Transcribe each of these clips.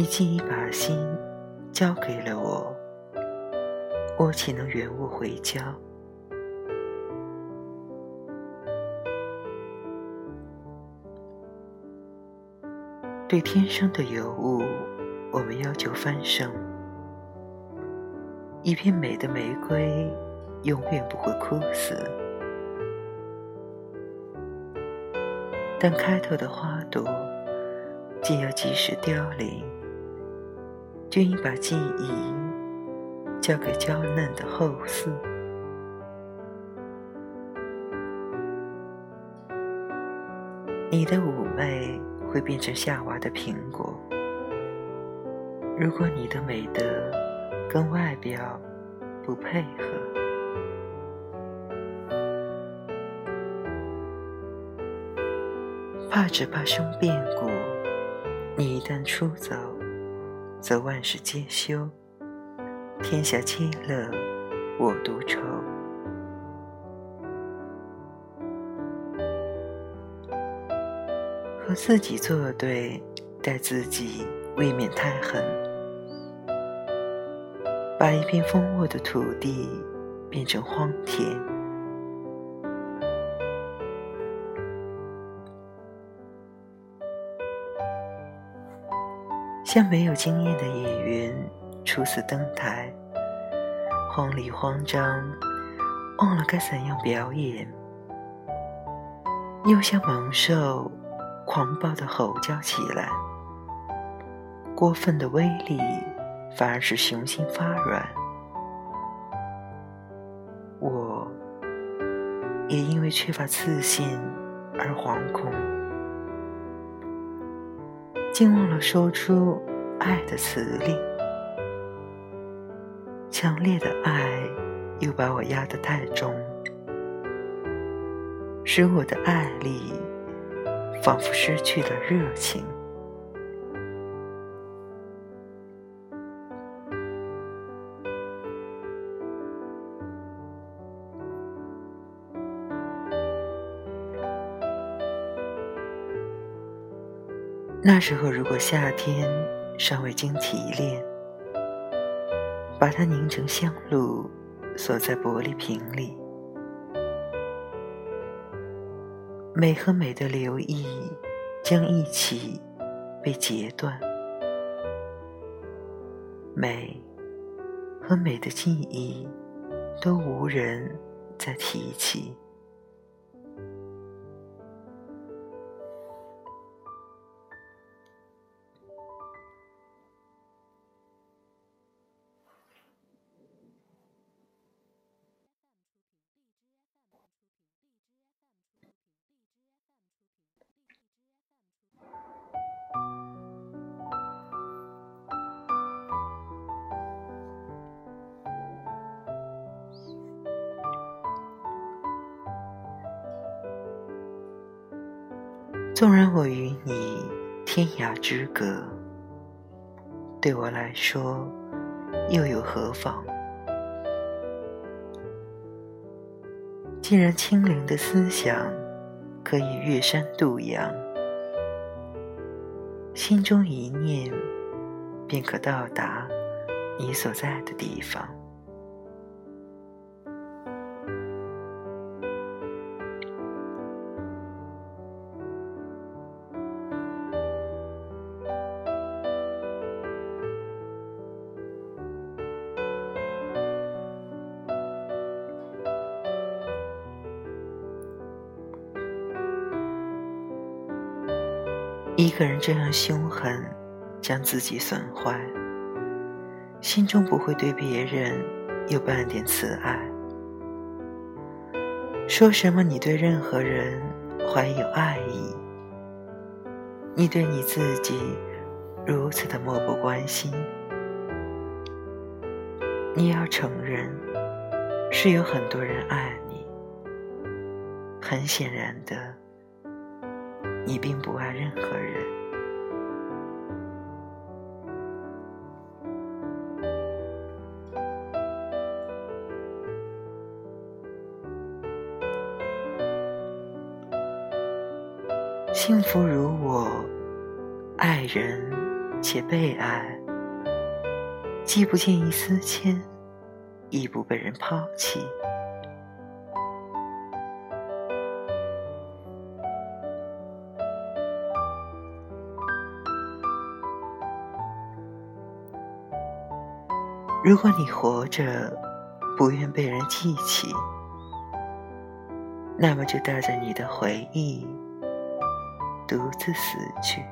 你竟已把心交给了我，我岂能原物回交？对天生的尤物，我们要求繁盛。一片美的玫瑰，永远不会枯死。但开头的花朵，既要及时凋零，就应把记忆交给娇嫩的后嗣。你的妩媚。会变成夏娃的苹果。如果你的美德跟外表不配合，怕只怕生变故。你一旦出走，则万事皆休，天下皆乐，我独愁。和自己作对，待自己未免太狠，把一片丰沃的土地变成荒田，像没有经验的演员初次登台，慌里慌张，忘了该怎样表演，又像猛兽。狂暴的吼叫起来，过分的威力反而使雄心发软。我也因为缺乏自信而惶恐，竟忘了说出爱的词令。强烈的爱又把我压得太重，使我的爱力。仿佛失去了热情。那时候，如果夏天尚未经提炼，把它凝成香露，锁在玻璃瓶里。美和美的留意将一起被截断，美和美的记忆都无人再提起。纵然我与你天涯之隔，对我来说又有何妨？既然清灵的思想可以越山渡洋，心中一念便可到达你所在的地方。一个人这样凶狠，将自己损坏，心中不会对别人有半点慈爱。说什么你对任何人怀有爱意，你对你自己如此的漠不关心，你要承认，是有很多人爱你。很显然的。你并不爱任何人，幸福如我，爱人且被爱，既不见一丝牵，亦不被人抛弃。如果你活着，不愿被人记起，那么就带着你的回忆，独自死去。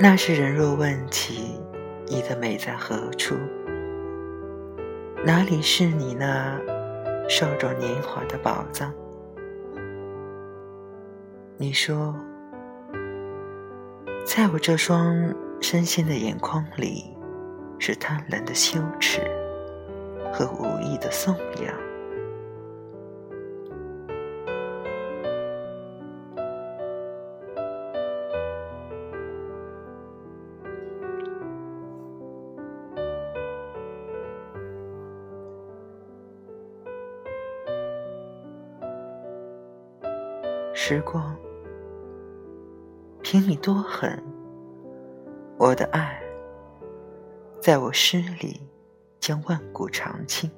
那时人若问起，你的美在何处？哪里是你那少壮年华的宝藏？你说，在我这双深陷的眼眶里，是贪婪的羞耻和无意的颂扬。时光，凭你多狠，我的爱，在我诗里将万古长青。